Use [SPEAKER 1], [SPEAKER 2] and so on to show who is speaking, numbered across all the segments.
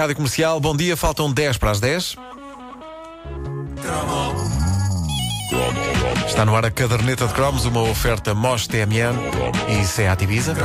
[SPEAKER 1] Rádio Comercial, bom dia, faltam 10 para as 10. Está no ar a caderneta de cromos, uma oferta MOS TMN e Seat Ibiza.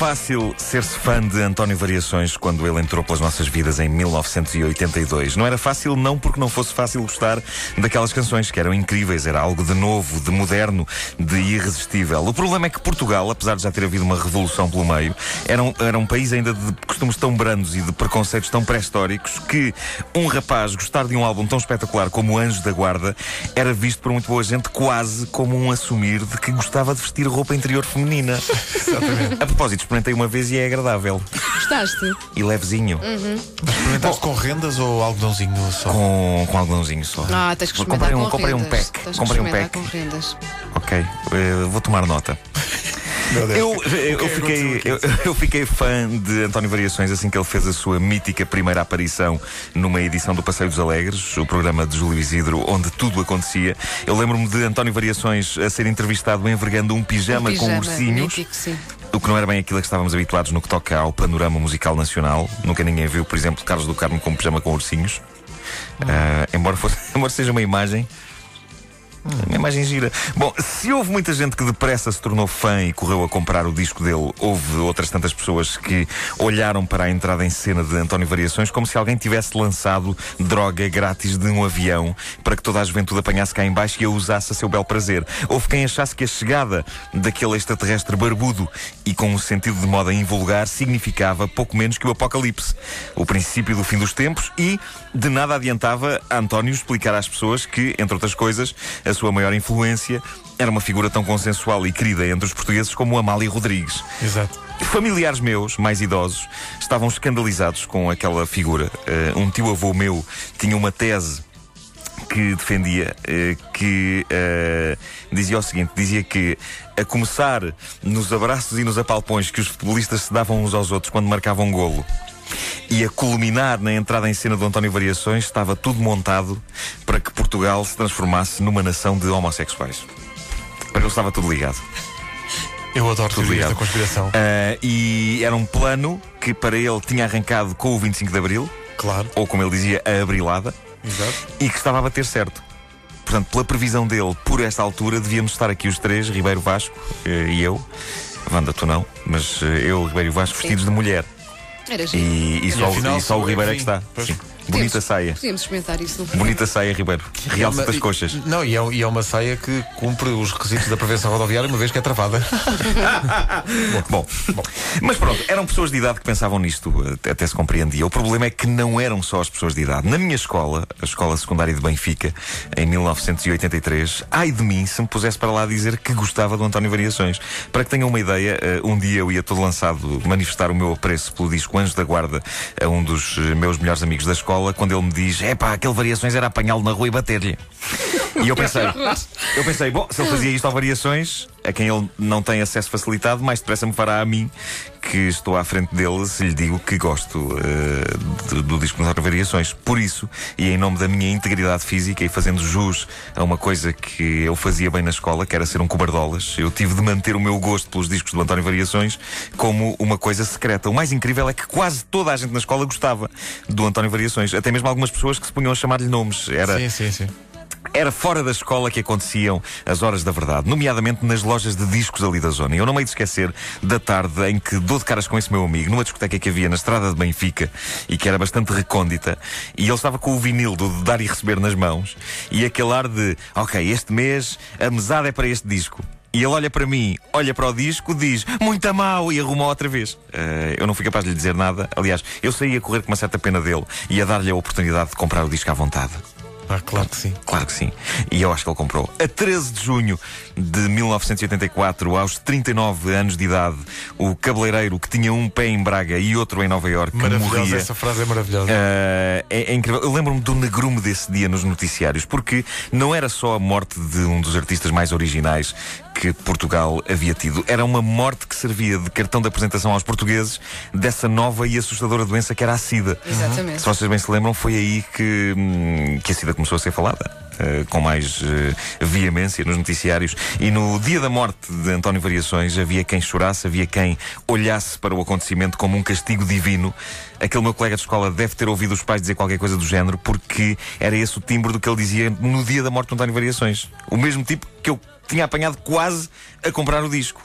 [SPEAKER 2] Fácil ser-se fã de António Variações quando ele entrou pelas nossas vidas em 1982. Não era fácil, não porque não fosse fácil gostar daquelas canções que eram incríveis, era algo de novo, de moderno, de irresistível. O problema é que Portugal, apesar de já ter havido uma revolução pelo meio, era um, era um país ainda de costumes tão brandos e de preconceitos tão pré-históricos que um rapaz gostar de um álbum tão espetacular como Anjos da Guarda era visto por muito boa gente quase como um assumir de que gostava de vestir roupa interior feminina.
[SPEAKER 1] Exatamente.
[SPEAKER 2] A propósito, experimentei uma vez e é agradável.
[SPEAKER 3] Gostaste?
[SPEAKER 2] E levezinho.
[SPEAKER 1] Experimentaste com rendas ou algodãozinho só?
[SPEAKER 2] Com, com algodãozinho só.
[SPEAKER 3] Ah, tens que experimentar
[SPEAKER 2] comprei um,
[SPEAKER 3] com
[SPEAKER 2] comprei um
[SPEAKER 3] rendas.
[SPEAKER 2] pack.
[SPEAKER 3] Tens que
[SPEAKER 2] Comprei um
[SPEAKER 3] experimentar
[SPEAKER 2] pack.
[SPEAKER 3] com rendas.
[SPEAKER 2] Ok, eh, vou tomar nota.
[SPEAKER 1] Meu Deus.
[SPEAKER 2] Eu,
[SPEAKER 1] O que é
[SPEAKER 2] eu,
[SPEAKER 1] que
[SPEAKER 2] fiquei, eu, eu fiquei fã de António Variações assim que ele fez a sua mítica primeira aparição numa edição do Passeio dos Alegres, o programa de Júlio Isidro, onde tudo acontecia. Eu lembro-me de António Variações a ser entrevistado envergando um pijama,
[SPEAKER 3] Um
[SPEAKER 2] com ursinhos.
[SPEAKER 3] mítico, sim.
[SPEAKER 2] O que não era bem aquilo a que estávamos habituados no que toca ao panorama musical nacional. Nunca ninguém viu, por exemplo, Carlos do Carmo com pijama com ursinhos. Ah, embora, fosse, embora seja uma imagem. Uma imagem gira. Bom, se houve muita gente que depressa se tornou fã e correu a comprar o disco dele, houve outras tantas pessoas que olharam para a entrada em cena de António Variações como se alguém tivesse lançado droga grátis de um avião para que toda a juventude apanhasse cá em baixo e a usasse a seu bel prazer. Houve quem achasse que a chegada daquele extraterrestre barbudo e com um sentido de moda invulgar significava pouco menos que o apocalipse, o princípio do fim dos tempos e de nada adiantava a António explicar às pessoas que, entre outras coisas, a sua maior influência era uma figura tão consensual e querida entre os portugueses como Amália Rodrigues.
[SPEAKER 1] Exato.
[SPEAKER 2] Familiares meus, mais idosos, estavam escandalizados com aquela figura. Eh, um tio-avô meu tinha uma tese que defendia, eh, que eh, dizia o seguinte: dizia que a começar nos abraços e nos apalpões que os futebolistas se davam uns aos outros quando marcavam um golo. E a culminar na entrada em cena do António Variações estava tudo montado para que Portugal se transformasse numa nação de homossexuais. Para ele estava tudo ligado.
[SPEAKER 1] Eu adoro
[SPEAKER 2] Tudo
[SPEAKER 1] da
[SPEAKER 2] ligado.
[SPEAKER 1] conspiração.
[SPEAKER 2] Ah, e era um plano que para ele tinha arrancado com o 25 de Abril,
[SPEAKER 1] Claro.
[SPEAKER 2] ou como ele dizia, a abrilada,
[SPEAKER 1] Exato.
[SPEAKER 2] e que estava a bater certo. Portanto, pela previsão dele, por esta altura, devíamos estar aqui os três, Ribeiro Vasco eh, e eu. Wanda, tu não, mas eh, eu, Ribeiro Vasco, vestidos de mulher. E, e só,
[SPEAKER 1] afinal,
[SPEAKER 2] e só o Ribeiro é que está.
[SPEAKER 1] pois.
[SPEAKER 2] Sim. Bonita
[SPEAKER 3] Podíamos-
[SPEAKER 2] saia.
[SPEAKER 3] Podíamos experimentar isso no
[SPEAKER 2] Bonita saia, Ribeiro. Realça-te
[SPEAKER 1] Mas-
[SPEAKER 2] as coxas.
[SPEAKER 1] Não, e é, e é uma saia que cumpre os requisitos da prevenção rodoviária, uma vez que é travada.
[SPEAKER 2] Bom, mas pronto, eram pessoas de idade que pensavam nisto, até, até se compreendia. O problema é que não eram só as pessoas de idade. Na minha escola, a escola secundária de Benfica, em 1983, ai de mim se me pusesse para lá dizer que gostava do António Variações. Para que tenham uma ideia, eh, um dia eu ia todo lançado manifestar o meu apreço pelo disco Anjos da Guarda a um dos eh, meus melhores amigos da escola, quando ele me diz: é pá, aquele Variações era apanhá-lo na rua e bater-lhe. E eu pensei, eu pensei, bom, se ele fazia isto ao Variações, a quem ele não tem acesso facilitado, mais depressa me fará a mim, que estou à frente dele, se lhe digo que gosto eh, do, do disco António Variações. Por isso, e em nome da minha integridade física e fazendo jus a uma coisa que eu fazia bem na escola, que era ser um cobardolas, eu tive de manter o meu gosto pelos discos do António Variações como uma coisa secreta. O mais incrível é que quase toda a gente na escola gostava do António Variações, até mesmo algumas pessoas que se punham a chamar-lhe nomes. Era,
[SPEAKER 1] Sim, sim, sim.
[SPEAKER 2] Era fora da escola que aconteciam as horas da verdade, nomeadamente nas lojas de discos ali da zona. E eu não me hei de esquecer da tarde em que dou de caras com esse meu amigo, numa discoteca que havia na estrada de Benfica e que era bastante recôndita, e ele estava com o vinil do de dar e receber nas mãos, e aquele ar de, ok, este mês a mesada é para este disco. E ele olha para mim, olha para o disco, diz muito mal e arruma outra vez. Eh, eu não fui capaz de lhe dizer nada. Aliás, eu saí a correr com uma certa pena dele e a dar-lhe a oportunidade de comprar o disco à vontade.
[SPEAKER 1] Ah, claro que sim.
[SPEAKER 2] Claro que sim. E eu acho que ele comprou. A 13 de junho de 1984, aos 39 anos de idade, o cabeleireiro que tinha um pé em Braga e outro em Nova Iorque
[SPEAKER 1] Maravilhosa,
[SPEAKER 2] morria.
[SPEAKER 1] essa frase é maravilhosa.
[SPEAKER 2] Uh, é, é incrível. Eu lembro-me do negrume desse dia nos noticiários, porque não era só a morte de um dos artistas mais originais que Portugal havia tido. Era uma morte que servia de cartão de apresentação aos portugueses dessa nova e assustadora doença que era a SIDA.
[SPEAKER 3] Exatamente.
[SPEAKER 2] Se vocês bem se lembram, foi aí que, hum, que a SIDA começou a ser falada. Uh, com mais uh, veemência nos noticiários. E no dia da morte de António Variações havia quem chorasse, havia quem olhasse para o acontecimento como um castigo divino. Aquele meu colega de escola deve ter ouvido os pais dizer qualquer coisa do género, porque era esse o timbre do que ele dizia no dia da morte de António Variações. O mesmo tipo que eu tinha apanhado quase a comprar o disco.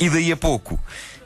[SPEAKER 2] E daí a pouco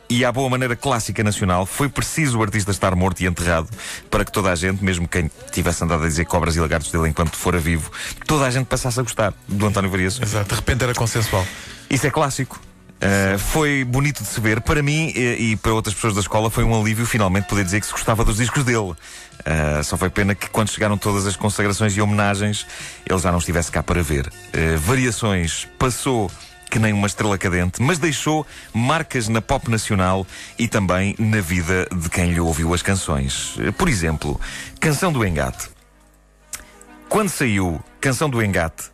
[SPEAKER 2] e à boa maneira clássica nacional, foi preciso o artista estar morto e enterrado para que toda a gente, mesmo quem tivesse andado a dizer cobras e lagartos dele enquanto fora vivo, toda a gente passasse a gostar do António Variações.
[SPEAKER 1] Exato, de repente era consensual.
[SPEAKER 2] Isso é clássico. Uh, foi bonito de se ver. Para mim e, e, para outras pessoas da escola foi um alívio finalmente poder dizer que se gostava dos discos dele. Uh, só foi pena que quando chegaram todas as consagrações e homenagens ele já não estivesse cá para ver. Uh, variações passou que nem uma estrela cadente, mas deixou marcas na pop nacional e também na vida de quem lhe ouviu as canções. Por exemplo, Canção do Engate. Quando saiu Canção do Engate,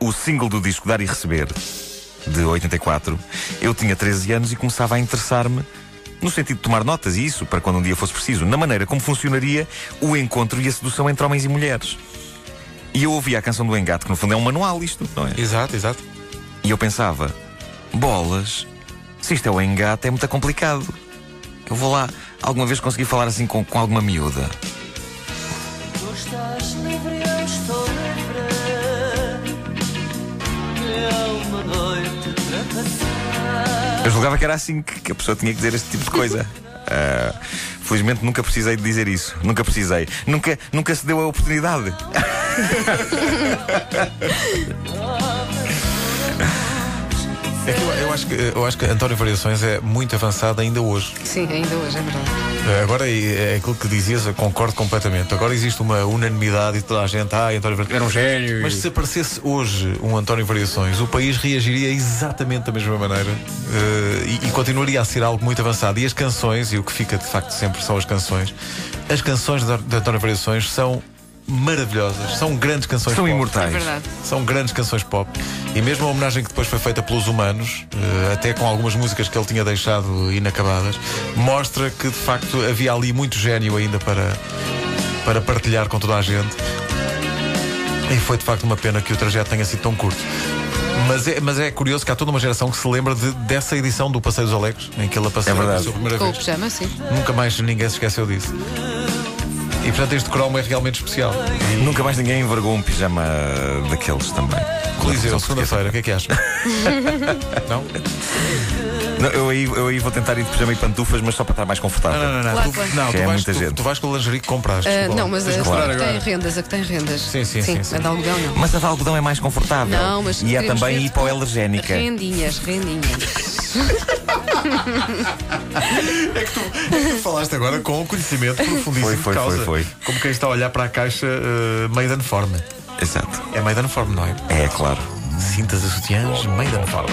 [SPEAKER 2] o single do disco Dar e Receber, de 84, eu tinha 13 anos e começava a interessar-me no sentido de tomar notas, e isso, para quando um dia fosse preciso, na maneira como funcionaria o encontro e a sedução entre homens e mulheres. E eu ouvia a canção do Engate, que no fundo é um manual isto, não é?
[SPEAKER 1] Exato, exato.
[SPEAKER 2] E eu pensava, bolas, se isto é o engate é muito complicado. Eu vou lá alguma vez conseguir falar assim com, com alguma miúda.
[SPEAKER 4] Tu estás livre, eu estou livre. É uma noite para passar.
[SPEAKER 2] Eu julgava que era assim que, que a pessoa tinha que dizer este tipo de coisa. Uh, felizmente nunca precisei de dizer isso. Nunca precisei. Nunca, nunca se deu a oportunidade.
[SPEAKER 1] É que eu, eu acho que, eu acho que António Variações é muito avançado ainda hoje.
[SPEAKER 3] Sim, ainda hoje, é verdade.
[SPEAKER 1] Eh, Agora é é aquilo que dizias, eu concordo completamente. Agora existe uma unanimidade e toda a gente, ah, António Variações.
[SPEAKER 5] Era um gênio.
[SPEAKER 1] Mas se aparecesse hoje um António Variações, o país reagiria exatamente da mesma maneira eh, e, e continuaria a ser algo muito avançado. E as canções, e o que fica de facto sempre são as canções, as canções de António Variações são maravilhosas, são grandes canções
[SPEAKER 2] São
[SPEAKER 1] pop.
[SPEAKER 3] É
[SPEAKER 2] imortais.
[SPEAKER 3] verdade.
[SPEAKER 1] São grandes canções pop. E mesmo a homenagem que depois foi feita pelos humanos, eh, até com algumas músicas que ele tinha deixado inacabadas, mostra que de facto havia ali muito gênio ainda para, para partilhar com toda a gente. E foi de facto uma pena que o trajeto tenha sido tão curto. Mas é, mas é curioso que há toda uma geração que se lembra de- dessa edição do Passeio dos Alegres, em que ele apareceu
[SPEAKER 2] É
[SPEAKER 1] sua primeira
[SPEAKER 3] Com o
[SPEAKER 1] vez.
[SPEAKER 3] pijama, sim.
[SPEAKER 1] Nunca mais ninguém se esqueceu disso. E portanto este cromo é realmente especial.
[SPEAKER 2] Nunca mais ninguém envergou um pijama daqueles também.
[SPEAKER 1] Coliseu, segunda-feira, o que é que achas? Não?
[SPEAKER 2] Não, eu, aí, eu aí vou tentar ir de pijama e pantufas, mas só para estar mais confortável.
[SPEAKER 1] Não, não, não.
[SPEAKER 3] Claro,
[SPEAKER 1] tu,
[SPEAKER 3] claro.
[SPEAKER 1] não, tu,
[SPEAKER 2] é
[SPEAKER 1] vais,
[SPEAKER 2] muita
[SPEAKER 1] tu,
[SPEAKER 2] gente.
[SPEAKER 1] tu vais com a lingerie que compraste. Lá.
[SPEAKER 3] não, mas a, a
[SPEAKER 1] que
[SPEAKER 3] que tem rendas, a que tem rendas.
[SPEAKER 1] Sim, sim, sim, sim.
[SPEAKER 3] A de algodão não.
[SPEAKER 2] Mas a de algodão é mais confortável.
[SPEAKER 3] Não, mas
[SPEAKER 2] e é também hipoalergénica.
[SPEAKER 3] Rendinhas, rendinhas.
[SPEAKER 1] Tu falaste agora com um conhecimento profundíssimo
[SPEAKER 2] Foi,
[SPEAKER 1] de
[SPEAKER 2] foi,
[SPEAKER 1] causa.
[SPEAKER 2] foi, foi.
[SPEAKER 1] Como quem está a olhar para a caixa uh, Maiden Form.
[SPEAKER 2] Exato.
[SPEAKER 1] É Maiden Form, não é?
[SPEAKER 2] É, claro.
[SPEAKER 1] Cintas e sutiãs Maiden Form.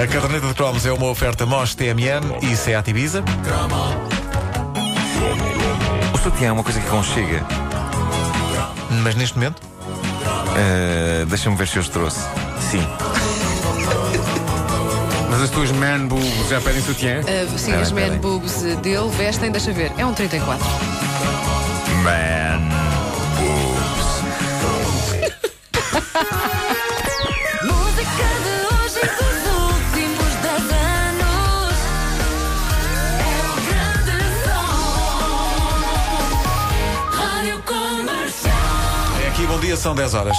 [SPEAKER 1] A caderneta de cromos é uma oferta MOS TMN e Seat Ibiza.
[SPEAKER 2] O sutiã é uma coisa que conchega.
[SPEAKER 1] Mas neste momento,
[SPEAKER 2] Uh, Deixa-me ver se eu os trouxe. Sim.
[SPEAKER 5] Mas as tuas man boobs já pedem sutiã?
[SPEAKER 3] Ah, sim,
[SPEAKER 2] Ah,
[SPEAKER 3] as man boobs dele vestem, deixa ver. É um 34.
[SPEAKER 2] Man.
[SPEAKER 4] Música de hoje e dos últimos anos. É o grande som. Rádio Comercial.
[SPEAKER 1] é aqui, bom dia, são 10 horas.